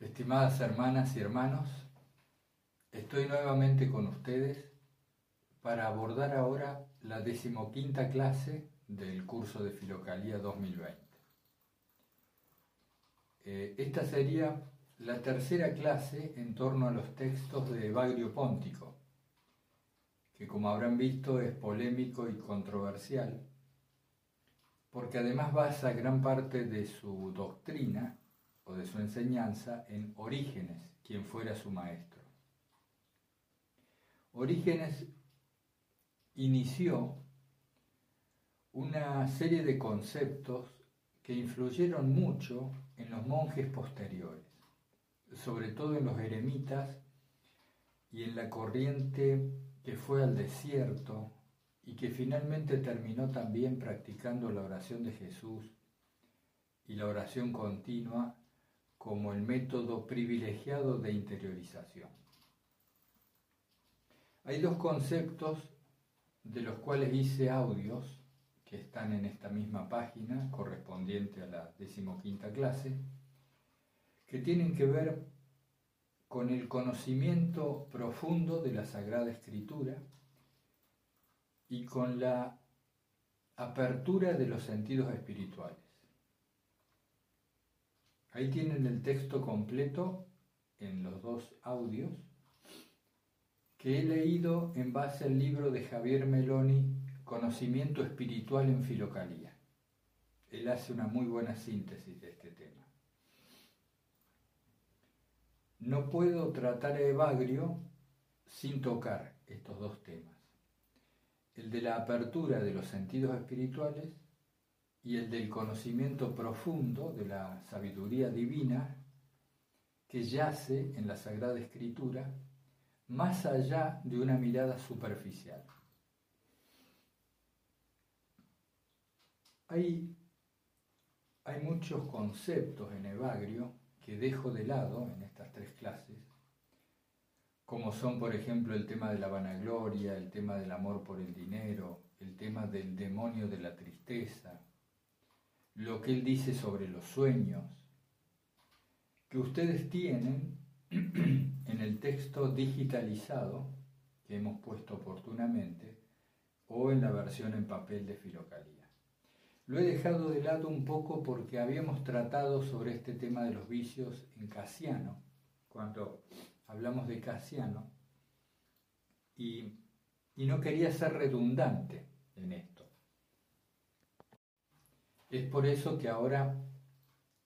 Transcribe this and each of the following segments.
Estimadas hermanas y hermanos, estoy nuevamente con ustedes para abordar ahora la decimoquinta clase del curso de Filocalía 2020. Eh, esta sería la tercera clase en torno a los textos de Evagrio Póntico, que como habrán visto es polémico y controversial, porque además basa gran parte de su doctrina de su enseñanza en Orígenes, quien fuera su maestro. Orígenes inició una serie de conceptos que influyeron mucho en los monjes posteriores, sobre todo en los eremitas y en la corriente que fue al desierto y que finalmente terminó también practicando la oración de Jesús y la oración continua como el método privilegiado de interiorización. Hay dos conceptos de los cuales hice audios que están en esta misma página correspondiente a la decimoquinta clase, que tienen que ver con el conocimiento profundo de la Sagrada Escritura y con la apertura de los sentidos espirituales. Ahí tienen el texto completo en los dos audios que he leído en base al libro de Javier Meloni, Conocimiento Espiritual en Filocalía. Él hace una muy buena síntesis de este tema. No puedo tratar a Evagrio sin tocar estos dos temas. El de la apertura de los sentidos espirituales y el del conocimiento profundo de la sabiduría divina que yace en la Sagrada Escritura más allá de una mirada superficial. Hay, hay muchos conceptos en Evagrio que dejo de lado en estas tres clases, como son, por ejemplo, el tema de la vanagloria, el tema del amor por el dinero, el tema del demonio de la tristeza, lo que él dice sobre los sueños, que ustedes tienen en el texto digitalizado que hemos puesto oportunamente o en la versión en papel de Filocalía. Lo he dejado de lado un poco porque habíamos tratado sobre este tema de los vicios en Casiano, cuando hablamos de Casiano, y, y no quería ser redundante en esto. Es por eso que ahora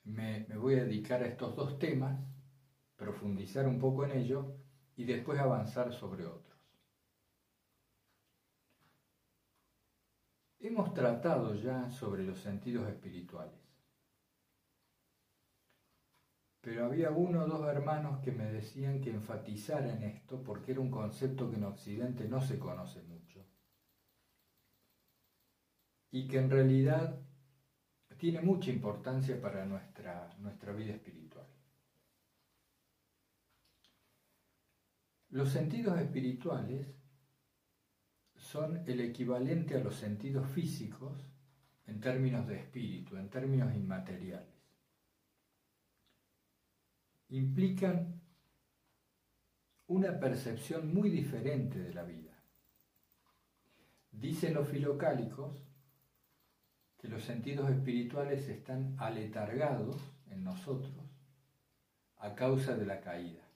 me, voy a dedicar a estos dos temas, profundizar un poco en ello y después avanzar sobre otros. Hemos tratado ya sobre los sentidos espirituales, pero había uno o dos hermanos que me decían que enfatizara en esto porque era un concepto que en Occidente no se conoce mucho y que en realidad tiene mucha importancia para nuestra, nuestra vida espiritual. Los sentidos espirituales son el equivalente a los sentidos físicos en términos de espíritu, en términos inmateriales. Implican una percepción muy diferente de la vida. Dicen los filocálicos que los sentidos espirituales están aletargados en nosotros a causa de la caída.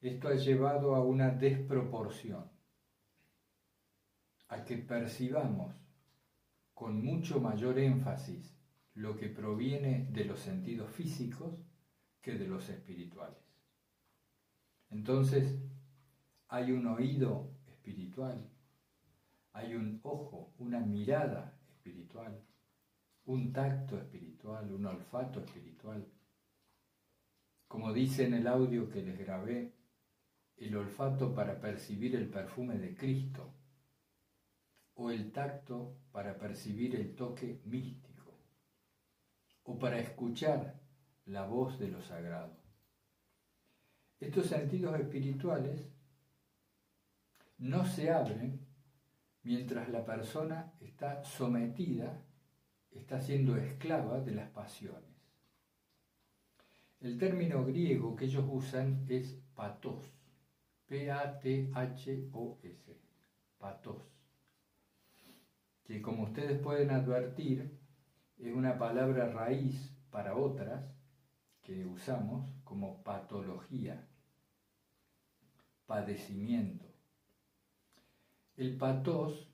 Esto ha llevado a una desproporción, a que percibamos con mucho mayor énfasis lo que proviene de los sentidos físicos que de los espirituales. Entonces, hay un oído espiritual, hay un ojo, una mirada espiritual, un tacto espiritual, un olfato espiritual. Como dice en el audio que les grabé, el olfato para percibir el perfume de Cristo o el tacto para percibir el toque místico o para escuchar la voz de lo sagrado. Estos sentidos espirituales no se abren mientras la persona está sometida, está siendo esclava de las pasiones. El término griego que ellos usan es patos, P-A-T-H-O-S, patos, que como ustedes pueden advertir, es una palabra raíz para otras que usamos como patología, padecimiento. El patos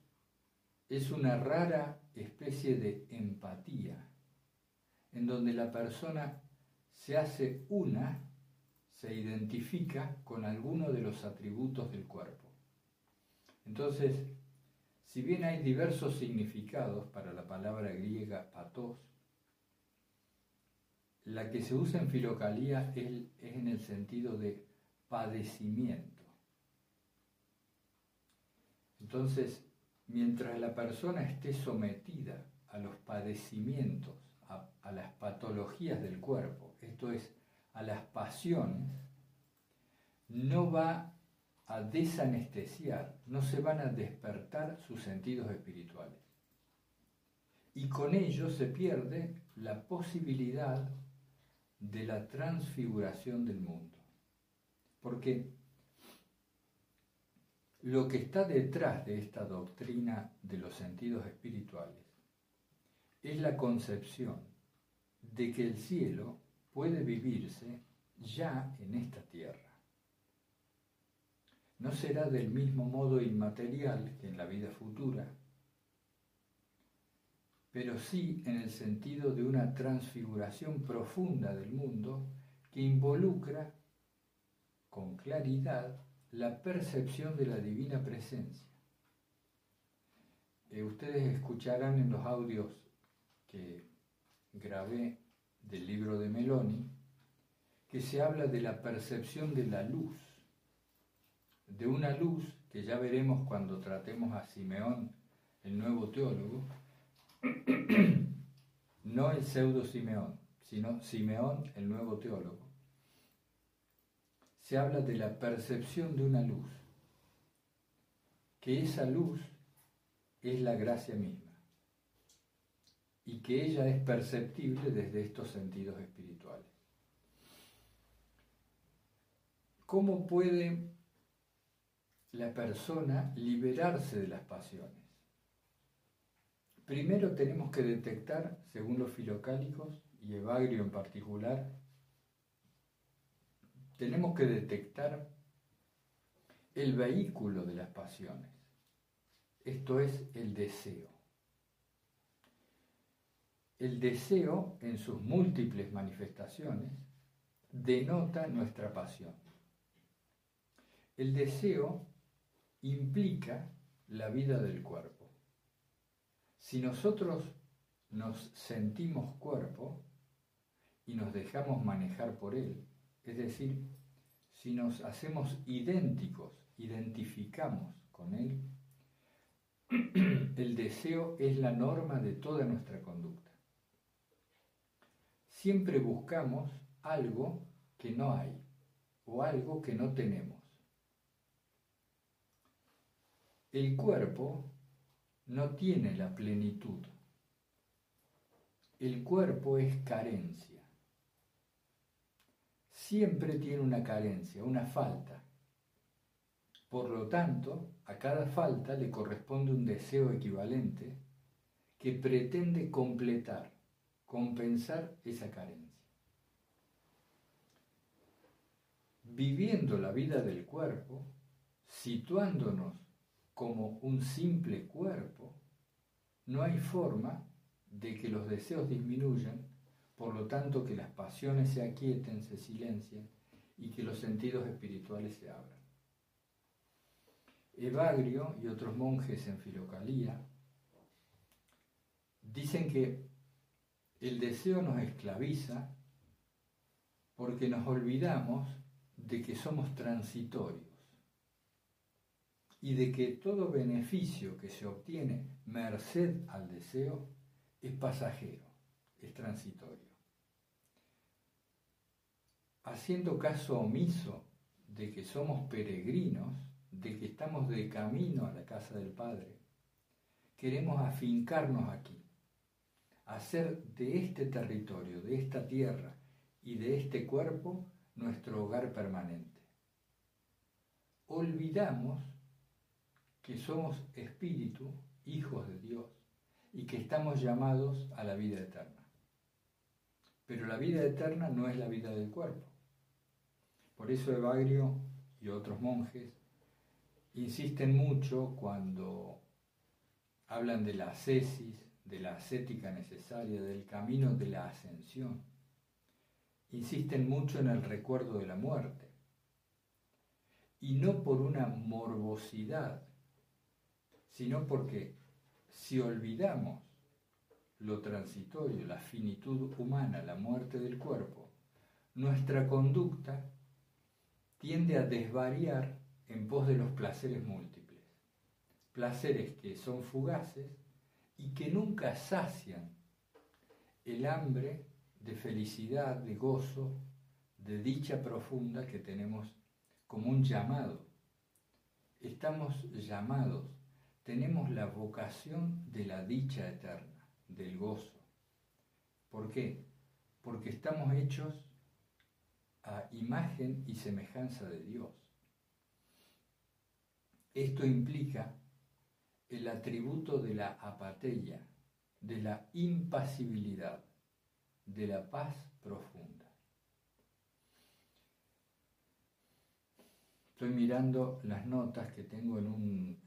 es una rara especie de empatía, en donde la persona se hace una, se identifica con alguno de los atributos del cuerpo. Entonces, si bien hay diversos significados para la palabra griega patos, la que se usa en filocalía es, en el sentido de padecimiento. Entonces, mientras la persona esté sometida a los padecimientos, a, las patologías del cuerpo, esto es, a las pasiones, no va a desanestesiar, no se van a despertar sus sentidos espirituales. Y con ello se pierde la posibilidad de la transfiguración del mundo. Porque lo que está detrás de esta doctrina de los sentidos espirituales es la concepción de que el cielo puede vivirse ya en esta tierra. No será del mismo modo inmaterial que en la vida futura, pero sí en el sentido de una transfiguración profunda del mundo que involucra con claridad la percepción de la divina presencia. Eh, ustedes escucharán en los audios que grabé del libro de Meloni que se habla de la percepción de la luz, de una luz que ya veremos cuando tratemos a Simeón, el nuevo teólogo, no el pseudo Simeón, sino Simeón, el nuevo teólogo se habla de la percepción de una luz, que esa luz es la gracia misma y que ella es perceptible desde estos sentidos espirituales. ¿Cómo puede la persona liberarse de las pasiones? Primero tenemos que detectar, según los filocálicos y Evagrio en particular, tenemos que detectar el vehículo de las pasiones. Esto es el deseo. El deseo, en sus múltiples manifestaciones, denota nuestra pasión. El deseo implica la vida del cuerpo. Si nosotros nos sentimos cuerpo y nos dejamos manejar por él, es decir, si nos hacemos idénticos, identificamos con Él, el deseo es la norma de toda nuestra conducta. Siempre buscamos algo que no hay o algo que no tenemos. El cuerpo no tiene la plenitud. El cuerpo es carencia siempre tiene una carencia, una falta. Por lo tanto, a cada falta le corresponde un deseo equivalente que pretende completar, compensar esa carencia. Viviendo la vida del cuerpo, situándonos como un simple cuerpo, no hay forma de que los deseos disminuyan por lo tanto que las pasiones se aquieten, se silencien y que los sentidos espirituales se abran. Evagrio y otros monjes en Filocalía dicen que el deseo nos esclaviza porque nos olvidamos de que somos transitorios y de que todo beneficio que se obtiene merced al deseo es pasajero, es transitorio haciendo caso omiso de que somos peregrinos, de que estamos de camino a la casa del Padre, queremos afincarnos aquí, hacer de este territorio, de esta tierra y de este cuerpo nuestro hogar permanente. Olvidamos que somos espíritu, hijos de Dios, y que estamos llamados a la vida eterna. Pero la vida eterna no es la vida del cuerpo. Por eso Evagrio y otros monjes insisten mucho cuando hablan de la ascesis, de la ascética necesaria, del camino de la ascensión. Insisten mucho en el recuerdo de la muerte. Y no por una morbosidad, sino porque si olvidamos lo transitorio, la finitud humana, la muerte del cuerpo, nuestra conducta tiende a desvariar en pos de los placeres múltiples. Placeres que son fugaces y que nunca sacian el hambre de felicidad, de gozo, de dicha profunda que tenemos como un llamado. Estamos llamados, tenemos la vocación de la dicha eterna, del gozo. ¿Por qué? Porque estamos hechos a imagen y semejanza de Dios. Esto implica el atributo de la apatella, de la impasibilidad, de la paz profunda. Estoy mirando las notas que tengo en,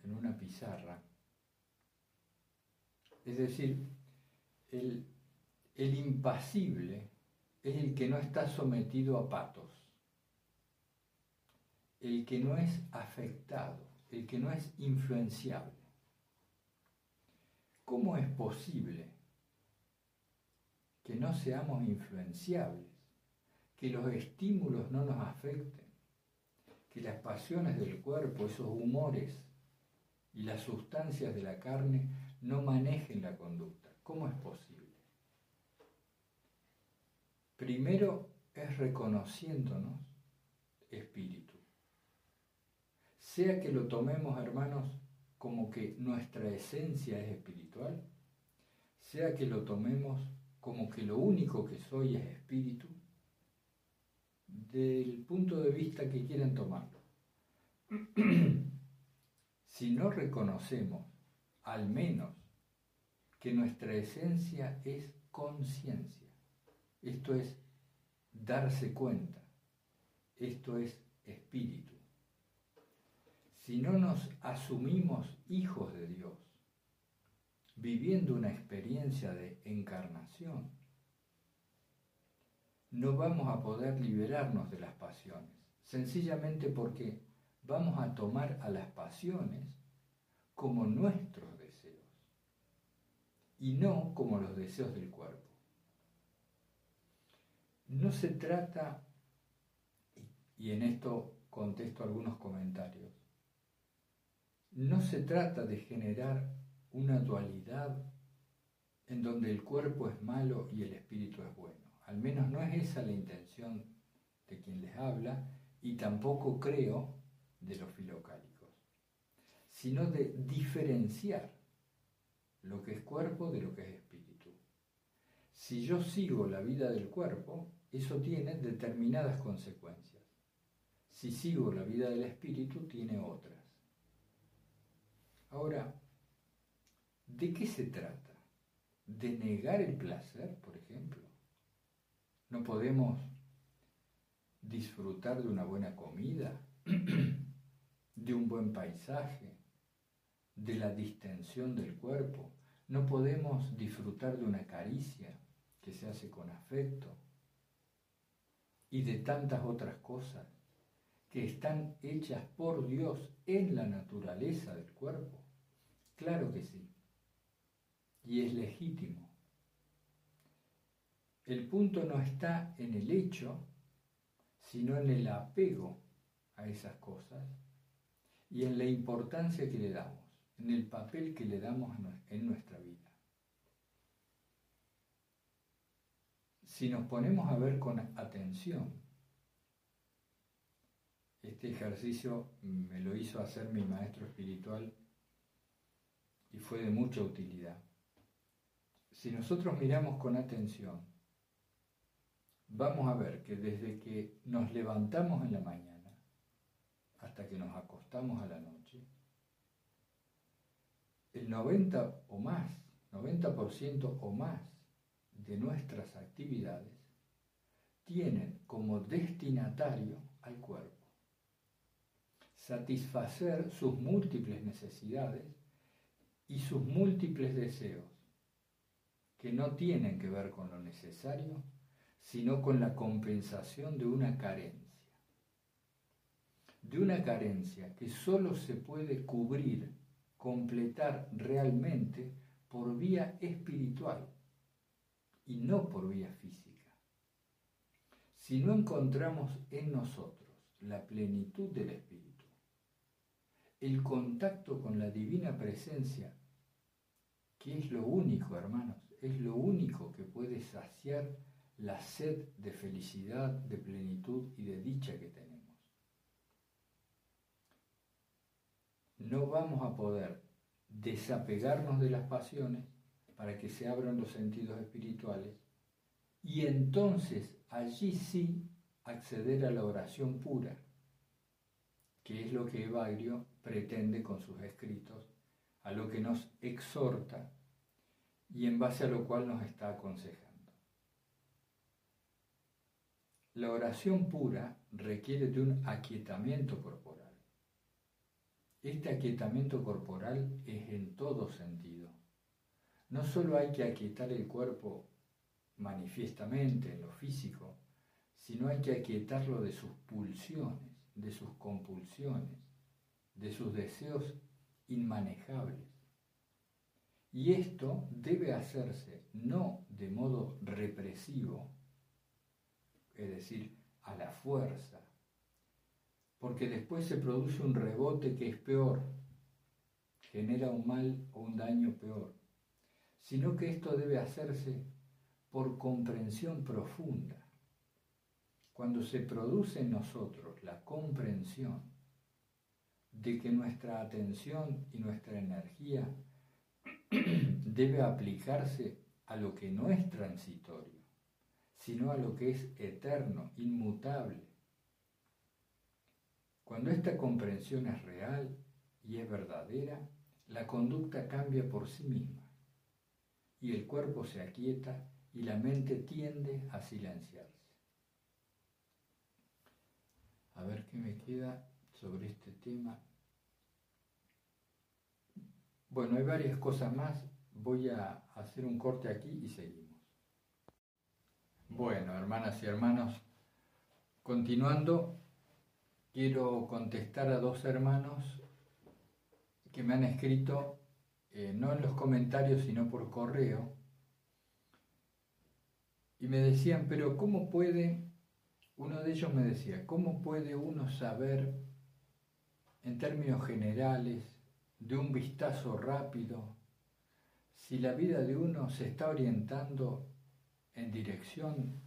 una pizarra. Es decir, el, el impasible es el que no está sometido a patos, el que no es afectado, el que no es influenciable. ¿Cómo es posible que no seamos influenciables, que los estímulos no nos afecten, que las pasiones del cuerpo, esos humores y las sustancias de la carne no manejen la conducta? ¿Cómo es posible? Primero es reconociéndonos espíritu. Sea que lo tomemos, hermanos, como que nuestra esencia es espiritual, sea que lo tomemos como que lo único que soy es espíritu, del punto de vista que quieran tomarlo. si no reconocemos al menos que nuestra esencia es conciencia, esto es darse cuenta, esto es espíritu, si no nos asumimos hijos de Dios, viviendo una experiencia de encarnación, no vamos a poder liberarnos de las pasiones, sencillamente porque vamos a tomar a las pasiones como nuestros deseos y no como los deseos del cuerpo. No se trata, y en esto contesto algunos comentarios, no se trata de generar una dualidad en donde el cuerpo es malo y el espíritu es bueno. Al menos no es esa la intención de quien les habla y tampoco creo de los filocálicos, sino de diferenciar lo que es cuerpo de lo que es espíritu. Si yo sigo la vida del cuerpo, eso tiene determinadas consecuencias. Si sigo la vida del espíritu, tiene otras. Ahora, ¿de qué se trata? ¿De negar el placer, por ejemplo? ¿No podemos disfrutar de una buena comida, de un buen paisaje, de la distensión del cuerpo? ¿No podemos disfrutar de una caricia que se hace con afecto? Y de tantas otras cosas que están hechas por Dios en la naturaleza del cuerpo. Claro que sí. Y es legítimo. El punto no está en el hecho, sino en el apego a esas cosas y en la importancia que le damos, en el papel que le damos en nuestra vida. Si nos ponemos a ver con atención, este ejercicio me lo hizo hacer mi maestro espiritual y fue de mucha utilidad. Si nosotros miramos con atención vamos a ver que desde que nos levantamos en la mañana hasta que nos acostamos a la noche, el 90 o más, 90% o más de nuestras actividades tienen como destinatario al cuerpo. Satisfacer sus múltiples necesidades y sus múltiples deseos, que no tienen que ver con lo necesario, sino con la compensación de una carencia. De una carencia que solo se puede cubrir, completar realmente por vía espiritual y no por vía física. Si no encontramos en nosotros la plenitud del Espíritu, el contacto con la divina presencia, que es lo único, hermanos, es lo único que puede saciar la sed de felicidad, de plenitud y de dicha que tenemos. No vamos a poder desapegarnos de las pasiones para que se abran los sentidos espirituales y entonces allí sí acceder a la oración pura, que es lo que Evagrio pretende con sus escritos, a lo que nos exhorta y en base a lo cual nos está aconsejando. La oración pura requiere de un aquietamiento corporal. Este aquietamiento corporal es en todo sentido. No solo hay que aquietar el cuerpo manifiestamente en lo físico, sino hay que aquietarlo de sus pulsiones, de sus compulsiones, de sus deseos inmanejables. Y esto debe hacerse no de modo represivo, es decir, a la fuerza, porque después se produce un rebote que es peor, genera un mal o un daño peor, sino que esto debe hacerse por comprensión profunda. Cuando se produce en nosotros la comprensión de que nuestra atención y nuestra energía debe aplicarse a lo que no es transitorio, sino a lo que es eterno, inmutable. Cuando esta comprensión es real y es verdadera, la conducta cambia por sí misma y el cuerpo se aquieta y la mente tiende a silenciarse. A ver qué me queda sobre este tema. Bueno, hay varias cosas más. Voy a hacer un corte aquí y seguimos. Bueno, hermanas y hermanos, continuando, quiero contestar a dos hermanos que me han escrito, eh, no en los comentarios, sino por correo, y me decían, pero ¿cómo puede, uno de ellos me decía, ¿cómo puede uno saber en términos generales, de un vistazo rápido, si la vida de uno se está orientando en dirección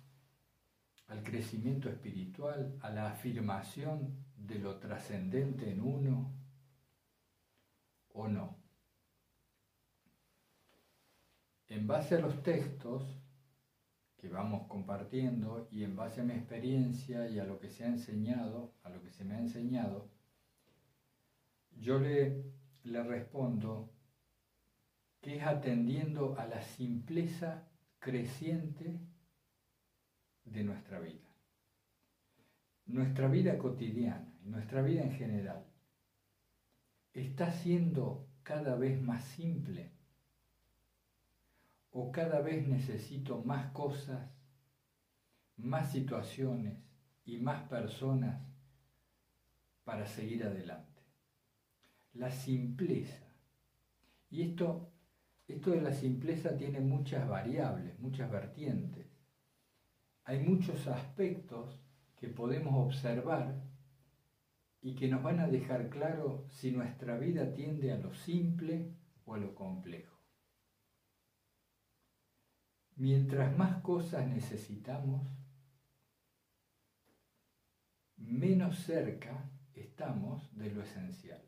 al crecimiento espiritual, a la afirmación de lo trascendente en uno o no. En base a los textos, que vamos compartiendo y en base a mi experiencia y a lo que se ha enseñado, a lo que se me ha enseñado, yo le, respondo que es atendiendo a la simpleza creciente de nuestra vida. Nuestra vida cotidiana, nuestra vida en general, está siendo cada vez más simple o cada vez necesito más cosas, más situaciones y más personas para seguir adelante. La simpleza. Y esto, esto de la simpleza tiene muchas variables, muchas vertientes. Hay muchos aspectos que podemos observar y que nos van a dejar claro si nuestra vida tiende a lo simple o a lo complejo. Mientras más cosas necesitamos, menos cerca estamos de lo esencial.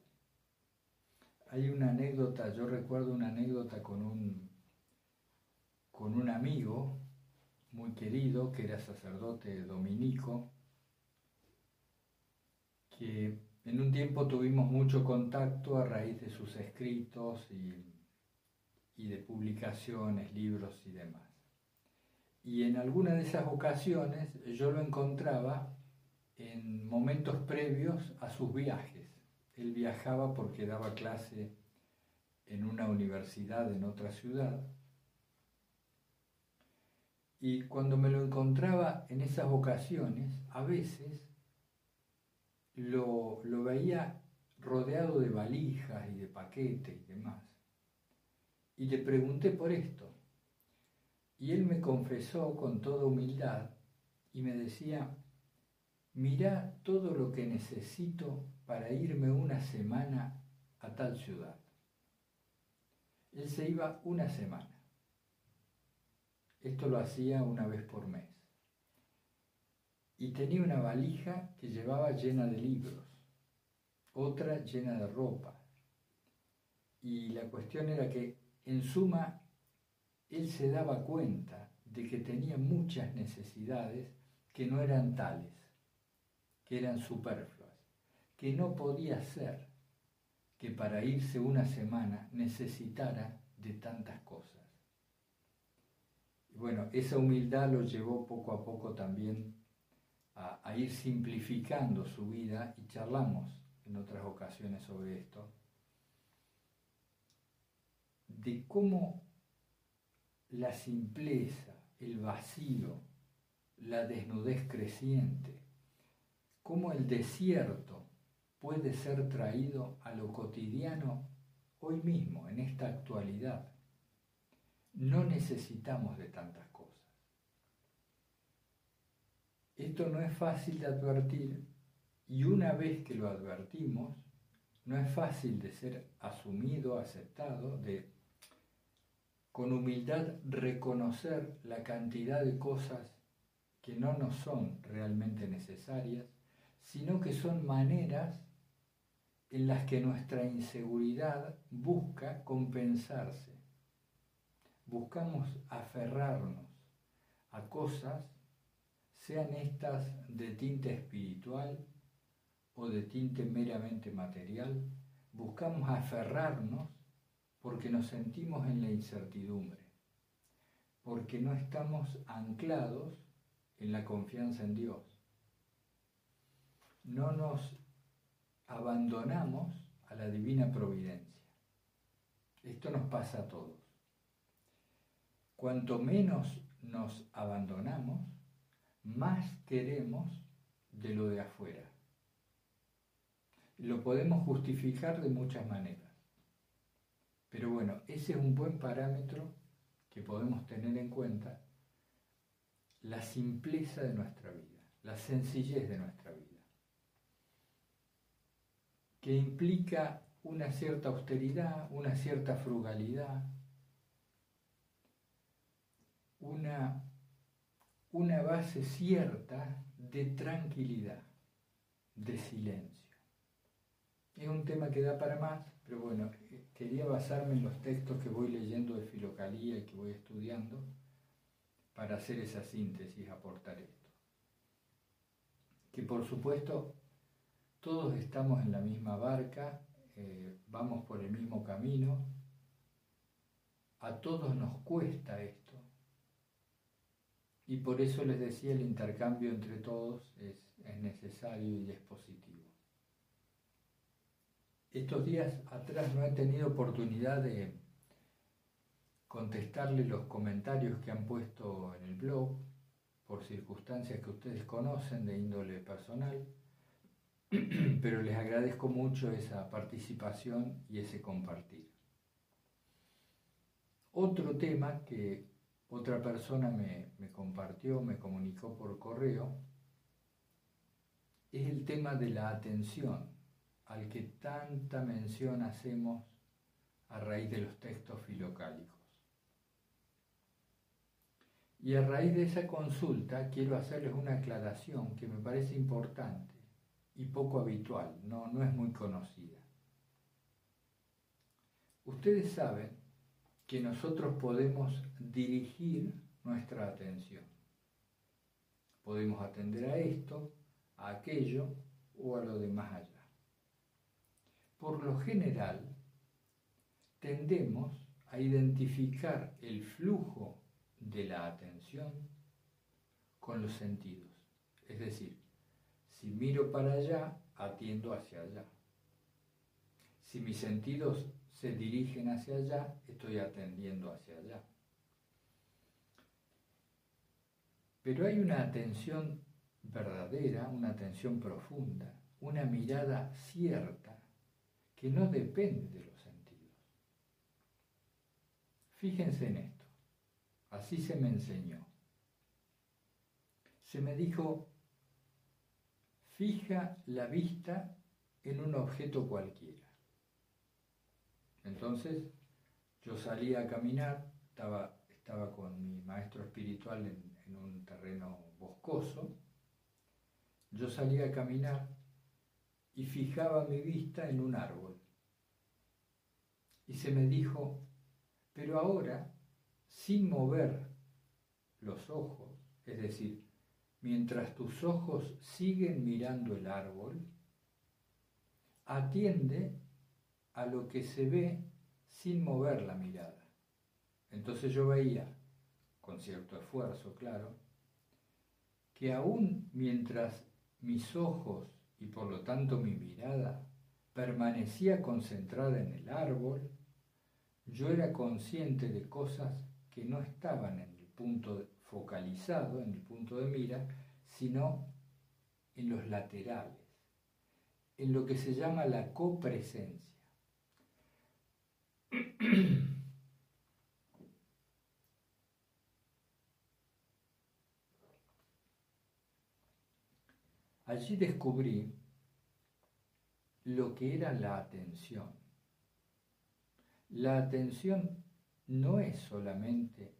Hay una anécdota, yo recuerdo una anécdota con un, con un amigo muy querido, que era sacerdote dominico, que en un tiempo tuvimos mucho contacto a raíz de sus escritos y, y de publicaciones, libros y demás. Y en alguna de esas ocasiones yo lo encontraba en momentos previos a sus viajes. Él viajaba porque daba clase en una universidad en otra ciudad. Y cuando me lo encontraba en esas ocasiones, a veces lo, lo veía rodeado de valijas y de paquetes y demás. Y le pregunté por esto. Y él me confesó con toda humildad y me decía, mirá todo lo que necesito para irme una semana a tal ciudad. Él se iba una semana. Esto lo hacía una vez por mes. Y tenía una valija que llevaba llena de libros, otra llena de ropa. Y la cuestión era que, en suma, él se daba cuenta de que tenía muchas necesidades que no eran tales, que eran superfluas, que no podía ser que para irse una semana necesitara de tantas cosas. Bueno, esa humildad lo llevó poco a poco también a, a ir simplificando su vida y charlamos en otras ocasiones sobre esto, de cómo la simpleza, el vacío, la desnudez creciente, cómo el desierto puede ser traído a lo cotidiano hoy mismo, en esta actualidad. No necesitamos de tantas cosas. Esto no es fácil de advertir y una vez que lo advertimos, no es fácil de ser asumido, aceptado, de con humildad reconocer la cantidad de cosas que no nos son realmente necesarias, sino que son maneras en las que nuestra inseguridad busca compensarse. Buscamos aferrarnos a cosas, sean estas de tinte espiritual o de tinte meramente material, buscamos aferrarnos porque nos sentimos en la incertidumbre, porque no estamos anclados en la confianza en Dios. No nos abandonamos a la divina providencia. Esto nos pasa a todos. Cuanto menos nos abandonamos, más queremos de lo de afuera. Lo podemos justificar de muchas maneras. Pero bueno, ese es un buen parámetro que podemos tener en cuenta, la simpleza de nuestra vida, la sencillez de nuestra vida, que implica una cierta austeridad, una cierta frugalidad, una, una base cierta de tranquilidad, de silencio. Es un tema que da para más, pero bueno, quería basarme en los textos que voy leyendo de Filocalía y que voy estudiando para hacer esa síntesis, aportar esto. Que por supuesto todos estamos en la misma barca, eh, vamos por el mismo camino, a todos nos cuesta esto. Y por eso les decía, el intercambio entre todos es, es necesario y es positivo. Estos días atrás no he tenido oportunidad de contestarle los comentarios que han puesto en el blog por circunstancias que ustedes conocen de índole personal, pero les agradezco mucho esa participación y ese compartir. Otro tema que otra persona me, compartió, me comunicó por correo, es el tema de la atención al que tanta mención hacemos a raíz de los textos filocálicos. Y a raíz de esa consulta quiero hacerles una aclaración que me parece importante y poco habitual, no, no es muy conocida. Ustedes saben que nosotros podemos dirigir nuestra atención. Podemos atender a esto, a aquello o a lo de más allá. Por lo general, tendemos a identificar el flujo de la atención con los sentidos. Es decir, si miro para allá, atiendo hacia allá. Si mis sentidos se dirigen hacia allá, estoy atendiendo hacia allá. Pero hay una atención verdadera, una atención profunda, una mirada cierta que no depende de los sentidos. Fíjense en esto, así se me enseñó. Se me dijo, fija la vista en un objeto cualquiera. Entonces yo salía a caminar, estaba, estaba con mi maestro espiritual en, en un terreno boscoso, yo salía a caminar y fijaba mi vista en un árbol. Y se me dijo, pero ahora, sin mover los ojos, es decir, mientras tus ojos siguen mirando el árbol, atiende a lo que se ve sin mover la mirada. Entonces yo veía, con cierto esfuerzo, claro, que aún mientras mis ojos y por lo tanto mi mirada permanecía concentrada en el árbol, yo era consciente de cosas que no estaban en el punto focalizado, en el punto de mira, sino en los laterales, en lo que se llama la copresencia. Allí descubrí lo que era la atención. La atención no es solamente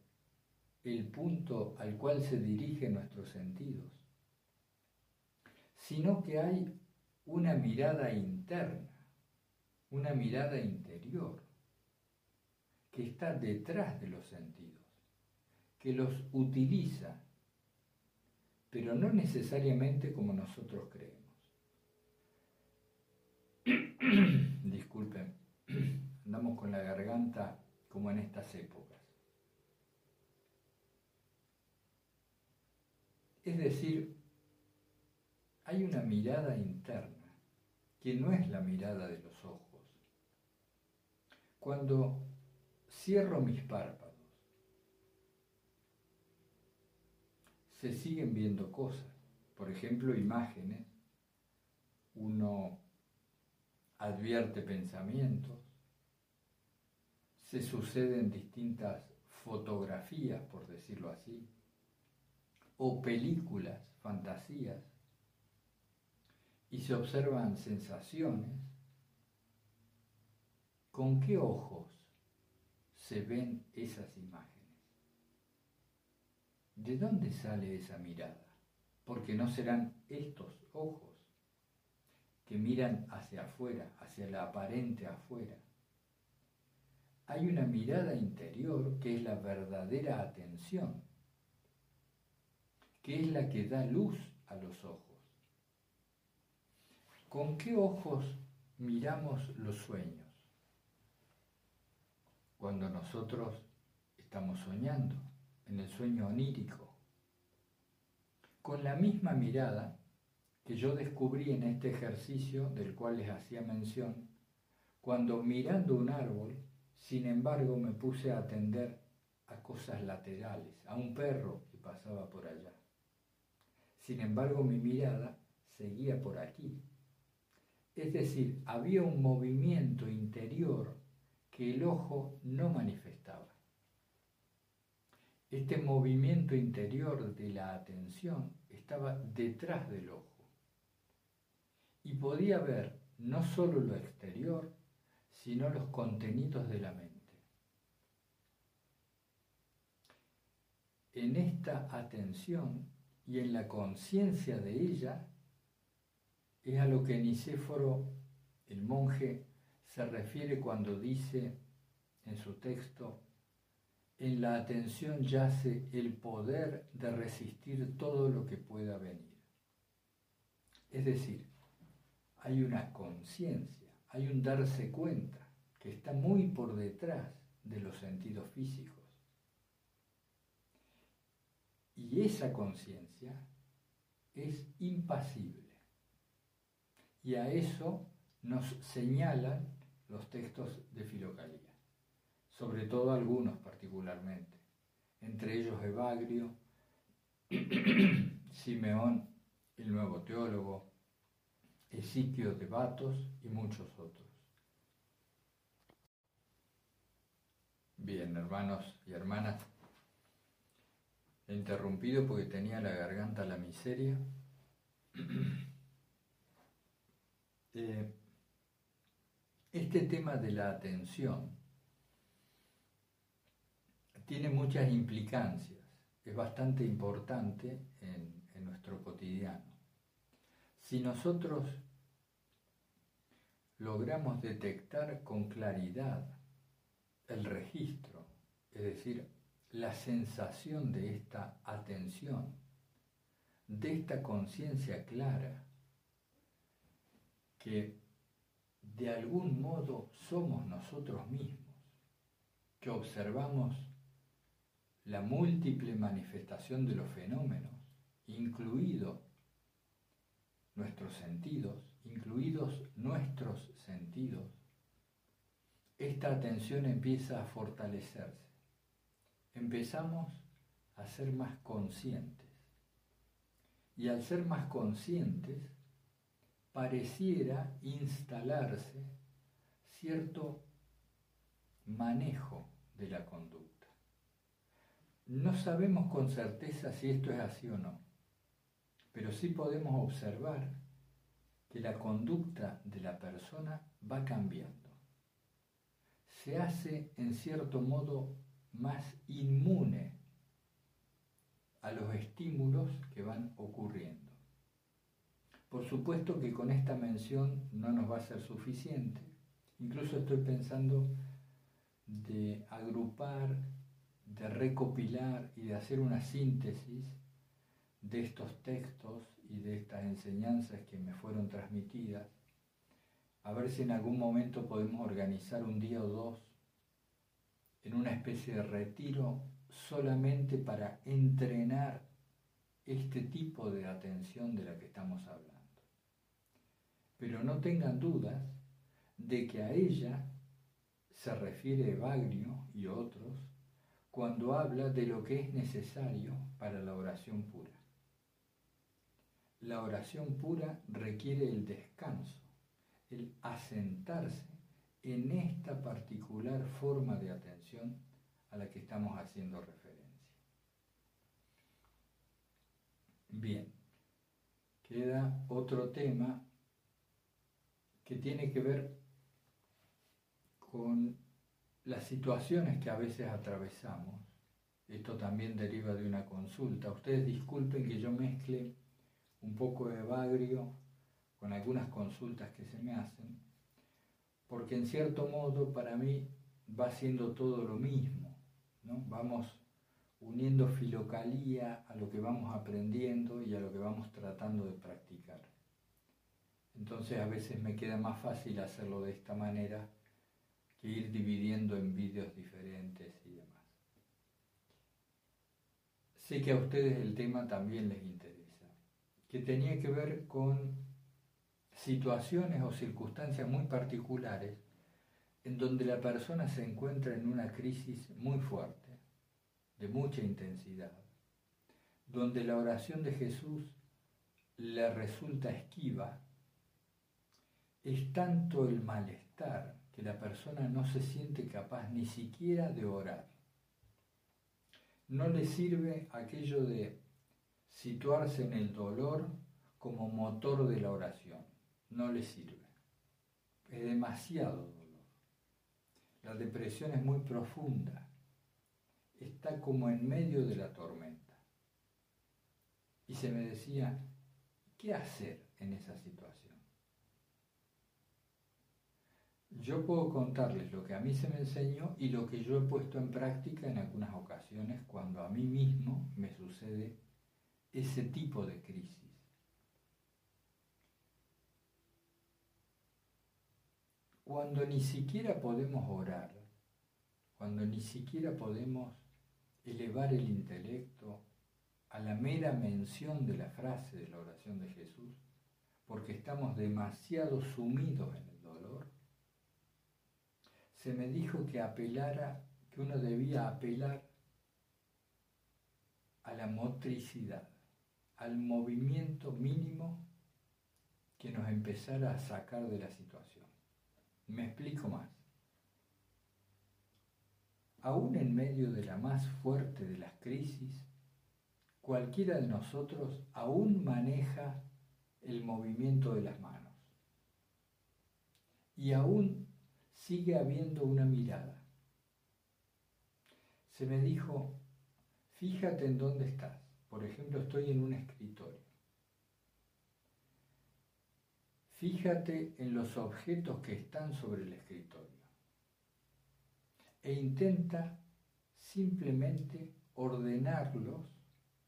el punto al cual se dirigen nuestros sentidos, sino que hay una mirada interna, una mirada interior, que está detrás de los sentidos, que los utiliza pero no necesariamente como nosotros creemos. Disculpen, andamos con la garganta como en estas épocas. Es decir, hay una mirada interna que no es la mirada de los ojos. Cuando cierro mis párpados, se siguen viendo cosas, por ejemplo, imágenes, uno advierte pensamientos, se suceden distintas fotografías, por decirlo así, o películas, fantasías, y se observan sensaciones, ¿con qué ojos se ven esas imágenes? ¿De dónde sale esa mirada? Porque no serán estos ojos que miran hacia afuera, hacia la aparente afuera. Hay una mirada interior que es la verdadera atención, que es la que da luz a los ojos. ¿Con qué ojos miramos los sueños? Cuando nosotros estamos soñando en el sueño onírico, con la misma mirada que yo descubrí en este ejercicio del cual les hacía mención, cuando mirando un árbol, sin embargo me puse a atender a cosas laterales, a un perro que pasaba por allá. Sin embargo mi mirada seguía por aquí. Es decir, había un movimiento interior que el ojo no manifestaba. Este movimiento interior de la atención estaba detrás del ojo y podía ver no solo lo exterior, sino los contenidos de la mente. En esta atención y en la conciencia de ella es a lo que Nicéforo, el monje, se refiere cuando dice en su texto, en la atención yace el poder de resistir todo lo que pueda venir. Es decir, hay una conciencia, hay un darse cuenta que está muy por detrás de los sentidos físicos. Y esa conciencia es impasible. Y a eso nos señalan los textos de Filocalía, sobre todo algunos particularmente, entre ellos Evagrio, Simeón, el nuevo teólogo, Esiquio de Batos y muchos otros. Bien, hermanos y hermanas, he interrumpido porque tenía la garganta la miseria. Eh, este tema de la atención tiene muchas implicancias, es bastante importante en, en nuestro cotidiano. Si nosotros logramos detectar con claridad el registro, es decir, la sensación de esta atención, de esta conciencia clara, que de algún modo somos nosotros mismos, que observamos la múltiple manifestación de los fenómenos, incluido nuestros sentidos, incluidos nuestros sentidos, esta atención empieza a fortalecerse. Empezamos a ser más conscientes. Y al ser más conscientes, pareciera instalarse cierto manejo de la conducta. No sabemos con certeza si esto es así o no, pero sí podemos observar que la conducta de la persona va cambiando. Se hace en cierto modo más inmune a los estímulos que van ocurriendo. Por supuesto que con esta mención no nos va a ser suficiente. Incluso estoy pensando de agrupar, de recopilar y de hacer una síntesis de estos textos y de estas enseñanzas que me fueron transmitidas, a ver si en algún momento podemos organizar un día o dos en una especie de retiro solamente para entrenar este tipo de atención de la que estamos hablando. Pero no tengan dudas de que a ella se refiere Evagrio y otros cuando habla de lo que es necesario para la oración pura. La oración pura requiere el descanso, el asentarse en esta particular forma de atención a la que estamos haciendo referencia. Bien, queda otro tema que tiene que ver con las situaciones que a veces atravesamos. Esto también deriva de una consulta. Ustedes disculpen que yo mezcle un poco de bagrio con algunas consultas que se me hacen, porque en cierto modo para mí va siendo todo lo mismo, ¿no? Vamos uniendo filocalía a lo que vamos aprendiendo y a lo que vamos tratando de practicar. Entonces a veces me queda más fácil hacerlo de esta manera que ir dividiendo en vídeos diferentes y demás. Sé que a ustedes el tema también les interesa, que tenía que ver con situaciones o circunstancias muy particulares en donde la persona se encuentra en una crisis muy fuerte, de mucha intensidad, donde la oración de Jesús le resulta esquiva es tanto el malestar que la persona no se siente capaz ni siquiera de orar. No le sirve aquello de situarse en el dolor como motor de la oración. No le sirve. Es demasiado dolor. La depresión es muy profunda. Está como en medio de la tormenta. Y se me decía, ¿qué hacer en esa situación? Yo puedo contarles lo que a mí se me enseñó y lo que yo he puesto en práctica en algunas ocasiones cuando a mí mismo me sucede ese tipo de crisis. Cuando ni siquiera podemos orar, cuando ni siquiera podemos elevar el intelecto a la mera mención de la frase de la oración de Jesús, porque estamos demasiado sumidos en se me dijo que apelara, que uno debía apelar a la motricidad, al movimiento mínimo que nos empezara a sacar de la situación. Me explico más. Aún en medio de la más fuerte de las crisis, cualquiera de nosotros aún maneja el movimiento de las manos. Y aún sigue habiendo una mirada. Se me dijo, fíjate en dónde estás. Por ejemplo, estoy en un escritorio. Fíjate en los objetos que están sobre el escritorio e intenta simplemente ordenarlos,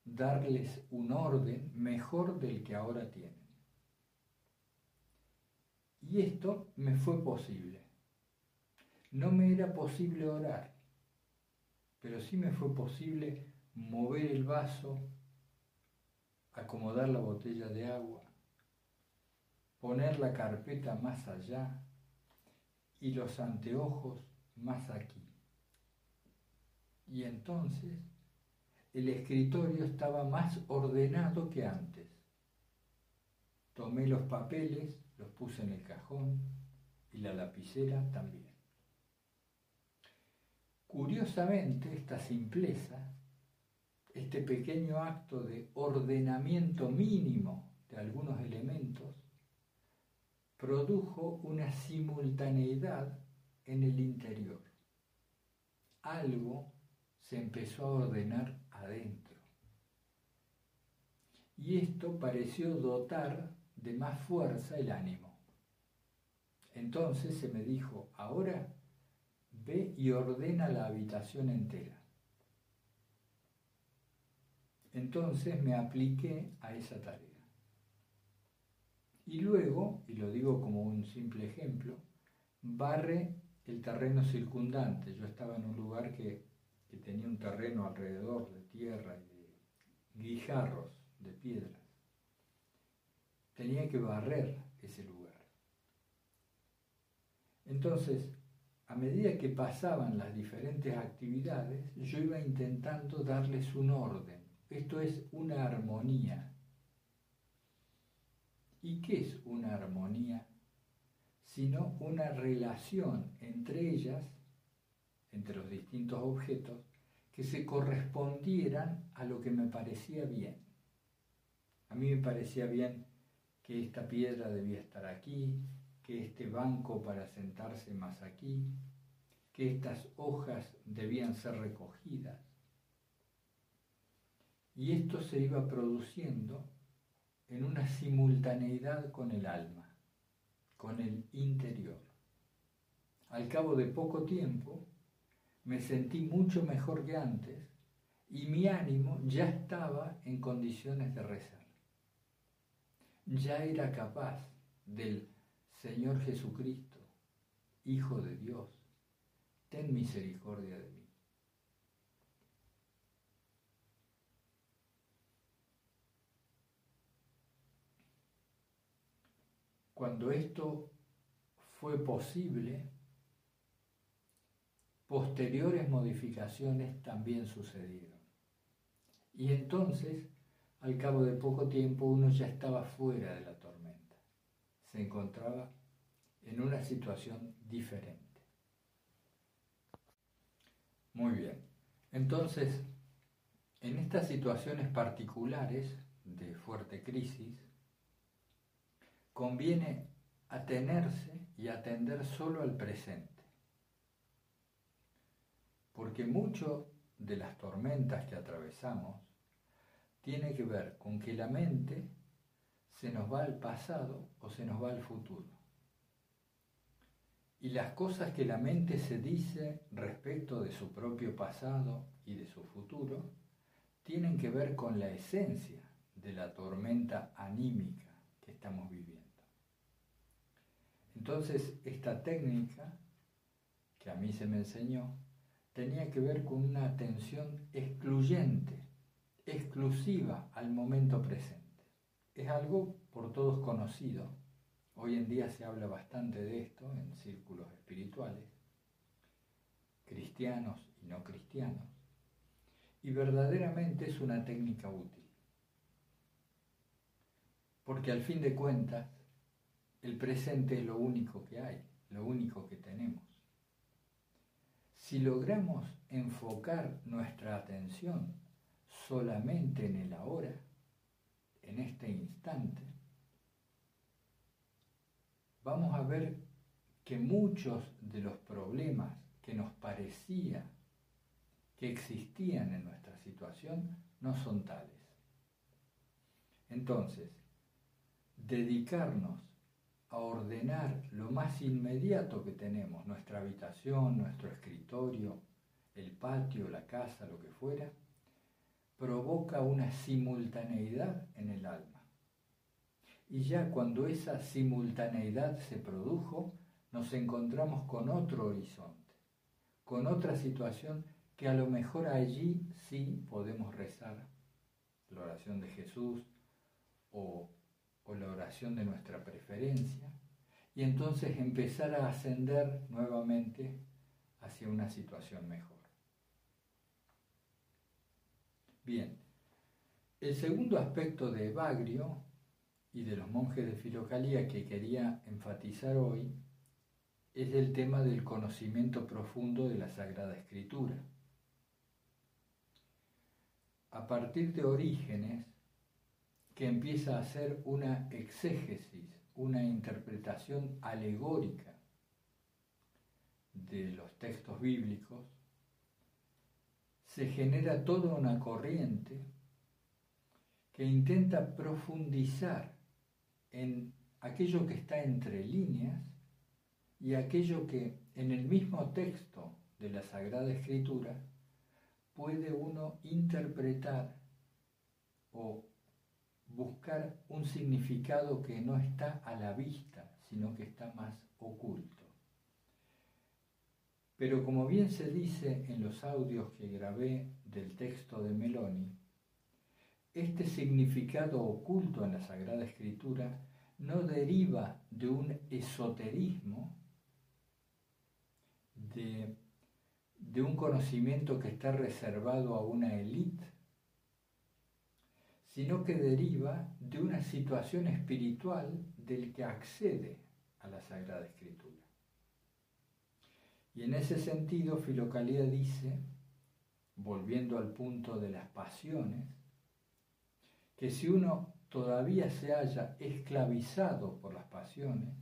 darles un orden mejor del que ahora tienen. Y esto me fue posible. No me era posible orar, pero sí me fue posible mover el vaso, acomodar la botella de agua, poner la carpeta más allá y los anteojos más aquí. Y entonces el escritorio estaba más ordenado que antes. Tomé los papeles, los puse en el cajón y la lapicera también. Curiosamente, esta simpleza, este pequeño acto de ordenamiento mínimo de algunos elementos, produjo una simultaneidad en el interior. Algo se empezó a ordenar adentro. Y esto pareció dotar de más fuerza el ánimo. Entonces se me dijo, ahora ve y ordena la habitación entera. Entonces me apliqué a esa tarea. Y luego, y lo digo como un simple ejemplo, barre el terreno circundante. Yo estaba en un lugar que, tenía un terreno alrededor de tierra y de guijarros, de piedras. Tenía que barrer ese lugar. Entonces, a medida que pasaban las diferentes actividades, yo iba intentando darles un orden. Esto es una armonía. ¿Y qué es una armonía? sino una relación entre ellas, entre los distintos objetos, que se correspondieran a lo que me parecía bien. A mí me parecía bien que esta piedra debía estar aquí, que este banco para sentarse más aquí, que estas hojas debían ser recogidas. Y esto se iba produciendo en una simultaneidad con el alma con el interior. Al cabo de poco tiempo me sentí mucho mejor que antes y mi ánimo ya estaba en condiciones de rezar. Ya era capaz del Señor Jesucristo, Hijo de Dios, ten misericordia de mí. Cuando esto fue posible, posteriores modificaciones también sucedieron. Y entonces, al cabo de poco tiempo, uno ya estaba fuera de la tormenta. Se encontraba en una situación diferente. Muy bien. Entonces, en estas situaciones particulares de fuerte crisis, conviene atenerse y atender solo al presente. Porque mucho de las tormentas que atravesamos tiene que ver con que la mente se nos va al pasado o se nos va al futuro. y las cosas que la mente se dice respecto de su propio pasado y de su futuro tienen que ver con la esencia de la tormenta anímica que estamos viviendo. Entonces, esta técnica que a mí se me enseñó tenía que ver con una atención excluyente, exclusiva al momento presente. Es algo por todos conocido. Hoy en día se habla bastante de esto en círculos espirituales, cristianos y no cristianos, y verdaderamente es una técnica útil. Porque al fin de cuentas, el presente es lo único que hay, lo único que tenemos. Si logramos enfocar nuestra atención solamente en el ahora, en este instante, vamos a ver que muchos de los problemas que nos parecía que existían en nuestra situación no son tales. Entonces, dedicarnos a ordenar lo más inmediato que tenemos, nuestra habitación, nuestro escritorio, el patio, la casa, lo que fuera, provoca una simultaneidad en el alma. Y ya cuando esa simultaneidad se produjo, nos encontramos con otro horizonte, con otra situación que a lo mejor allí sí podemos rezar la oración de Jesús o o la oración de nuestra preferencia y entonces empezar a ascender nuevamente hacia una situación mejor. Bien, el segundo aspecto de Evagrio y de los monjes de Filocalía que quería enfatizar hoy es el tema del conocimiento profundo de la Sagrada Escritura. A partir de Orígenes, que empieza a hacer una exégesis, una interpretación alegórica de los textos bíblicos, se genera toda una corriente que intenta profundizar en aquello que está entre líneas y aquello que en el mismo texto de la Sagrada Escritura puede uno interpretar o buscar un significado que no está a la vista, sino que está más oculto. Pero como bien se dice en los audios que grabé del texto de Meloni, este significado oculto en la Sagrada Escritura no deriva de un esoterismo, de, de un conocimiento que está reservado a una élite, sino que deriva de una situación espiritual del que accede a la Sagrada Escritura. Y en ese sentido, Filocalía dice, volviendo al punto de las pasiones, que si uno todavía se haya esclavizado por las pasiones,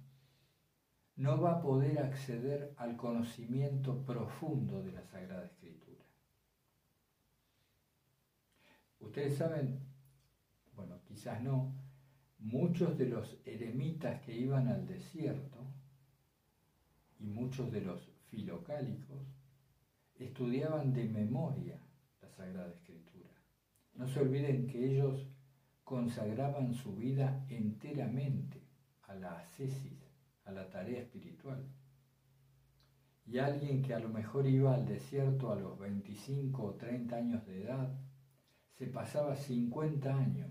no va a poder acceder al conocimiento profundo de la Sagrada Escritura. Ustedes saben, bueno, quizás no, muchos de los eremitas que iban al desierto y muchos de los filocálicos estudiaban de memoria la Sagrada Escritura. No se olviden que ellos consagraban su vida enteramente a la ascesis, a la tarea espiritual. Y alguien que a lo mejor iba al desierto a los 25 o 30 años de edad, se pasaba 50 años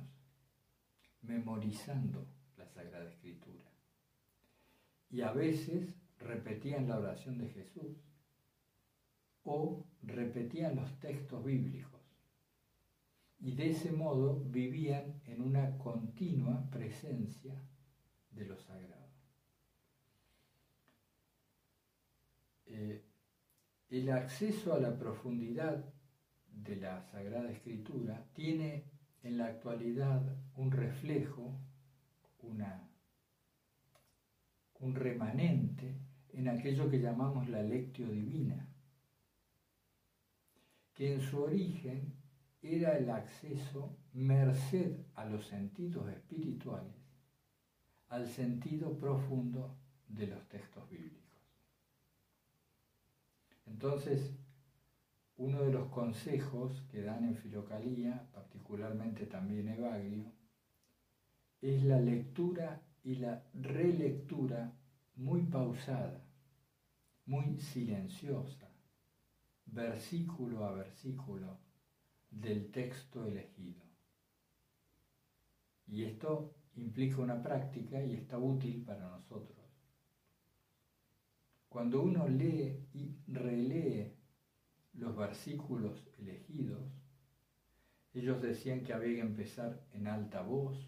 memorizando la Sagrada Escritura. Y a veces repetían la oración de Jesús o repetían los textos bíblicos. Y de ese modo vivían en una continua presencia de lo sagrado. Eh, el acceso a la profundidad de la Sagrada Escritura tiene en la actualidad un reflejo, una, un remanente en aquello que llamamos la lectio divina, que en su origen era el acceso merced a los sentidos espirituales, al sentido profundo de los textos bíblicos. Entonces, uno de los consejos que dan en Filocalía, particularmente también Evagrio, es la lectura y la relectura muy pausada, muy silenciosa, versículo a versículo del texto elegido. Y esto implica una práctica y está útil para nosotros. Cuando uno lee y relee los versículos elegidos, ellos decían que había que empezar en alta voz,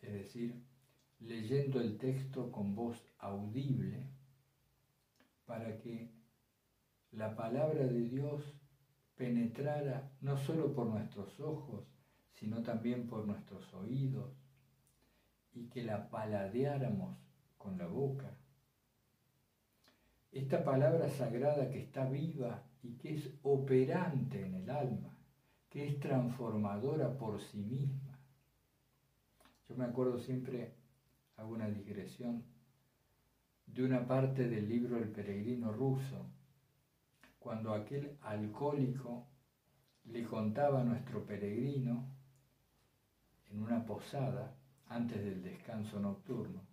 es decir, leyendo el texto con voz audible, para que la palabra de Dios penetrara no solo por nuestros ojos, sino también por nuestros oídos, y que la paladeáramos con la boca. Esta palabra sagrada que está viva y que es operante en el alma, que es transformadora por sí misma. Yo me acuerdo siempre, hago una digresión, de una parte del libro El peregrino ruso, cuando aquel alcohólico le contaba a nuestro peregrino en una posada antes del descanso nocturno,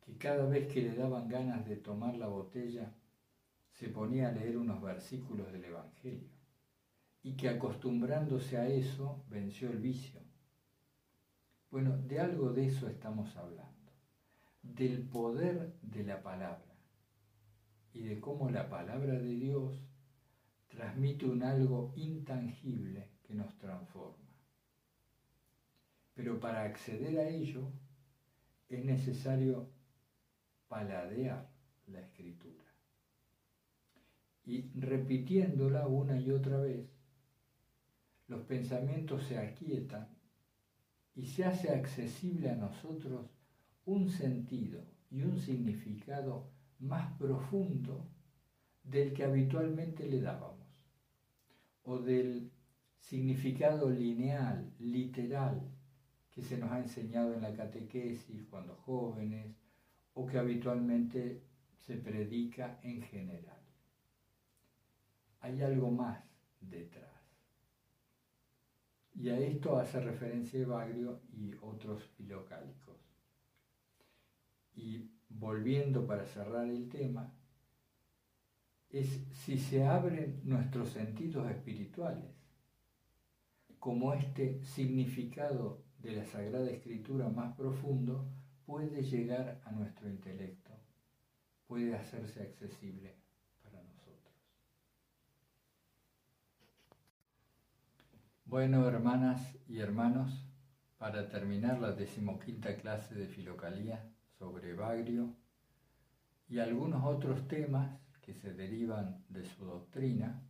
que cada vez que le daban ganas de tomar la botella, se ponía a leer unos versículos del Evangelio, y que acostumbrándose a eso venció el vicio. Bueno, de algo de eso estamos hablando, del poder de la palabra y de cómo la palabra de Dios transmite un algo intangible que nos transforma. Pero para acceder a ello es necesario paladear la escritura. Y repitiéndola una y otra vez, los pensamientos se aquietan y se hace accesible a nosotros un sentido y un significado más profundo del que habitualmente le dábamos, o del significado lineal, literal, que se nos ha enseñado en la catequesis cuando jóvenes, o que habitualmente se predica en general. Hay algo más detrás. Y a esto hace referencia Evagrio y otros filocálicos. Y volviendo para cerrar el tema, es si se abren nuestros sentidos espirituales, como este significado de la Sagrada Escritura más profundo puede llegar a nuestro intelecto, puede hacerse accesible para nosotros. Bueno, hermanas y hermanos, para terminar la decimoquinta clase de Filocalía, sobre Bagrio y algunos otros temas que se derivan de su doctrina,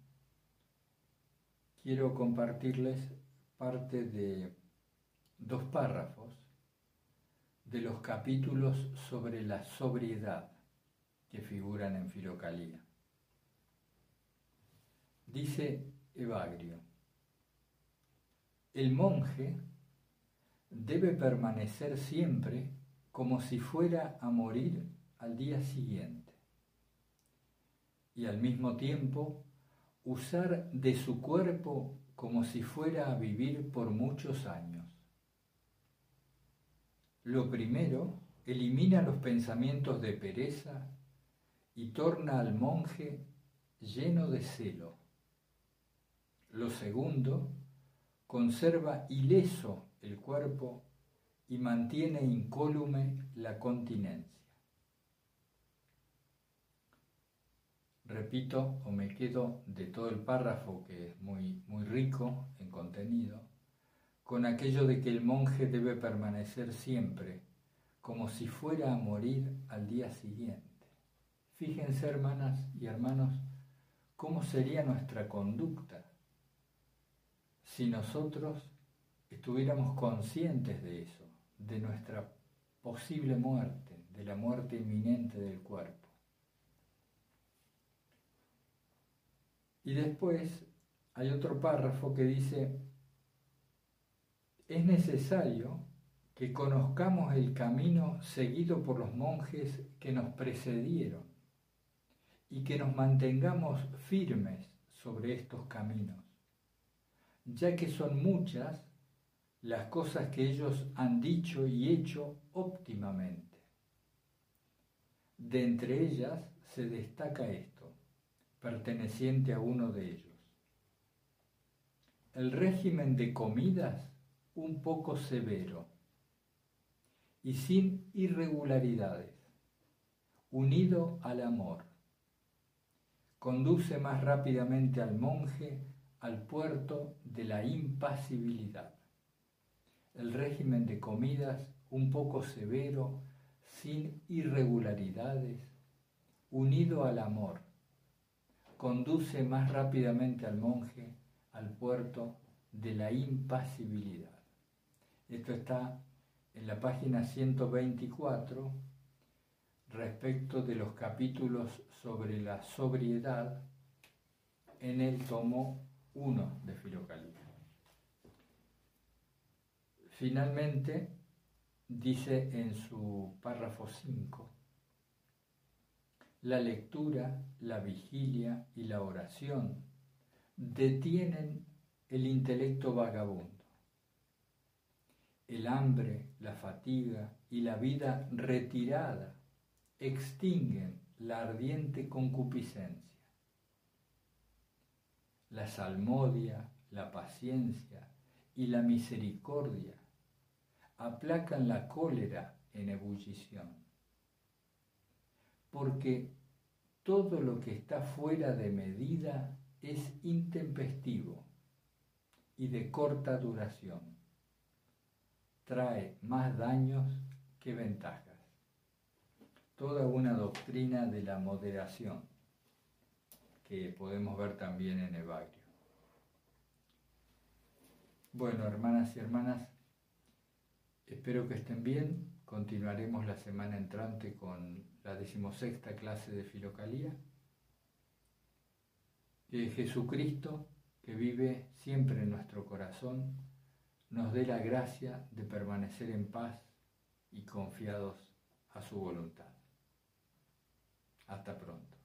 quiero compartirles parte de dos párrafos de los capítulos sobre la sobriedad que figuran en Filocalía. Dice Evagrio, el monje debe permanecer siempre como si fuera a morir al día siguiente. Y al mismo tiempo usar de su cuerpo como si fuera a vivir por muchos años. Lo primero, elimina los pensamientos de pereza y torna al monje lleno de celo. Lo segundo, conserva ileso el cuerpo y mantiene incólume la continencia. Repito o me quedo de todo el párrafo que es muy, muy rico en contenido, con aquello de que el monje debe permanecer siempre como si fuera a morir al día siguiente. Fíjense, hermanas y hermanos, cómo sería nuestra conducta si nosotros estuviéramos conscientes de eso de nuestra posible muerte, de la muerte inminente del cuerpo. Y después hay otro párrafo que dice, es necesario que conozcamos el camino seguido por los monjes que nos precedieron y que nos mantengamos firmes sobre estos caminos, ya que son muchas las cosas que ellos han dicho y hecho óptimamente. De entre ellas se destaca esto, perteneciente a uno de ellos. El régimen de comidas un poco severo y sin irregularidades, unido al amor. Conduce más rápidamente al monje al puerto de la impasibilidad el régimen de comidas un poco severo, sin irregularidades, unido al amor, conduce más rápidamente al monje al puerto de la impasibilidad. Esto está en la página 124 respecto de los capítulos sobre la sobriedad en el tomo 1 de Filocalía. Finalmente, dice en su párrafo 5, la lectura, la vigilia y la oración detienen el intelecto vagabundo. El hambre, la fatiga y la vida retirada extinguen la ardiente concupiscencia. La salmodia, la paciencia y la misericordia aplacan la cólera en ebullición. Porque todo lo que está fuera de medida es intempestivo y de corta duración. Trae más daños que ventajas. Toda una doctrina de la moderación que podemos ver también en Evagrio. Bueno, hermanas y hermanas, Espero que estén bien. Continuaremos la semana entrante con la decimosexta clase de Filocalía. Que Jesucristo, que vive siempre en nuestro corazón, nos dé la gracia de permanecer en paz y confiados a su voluntad. Hasta pronto.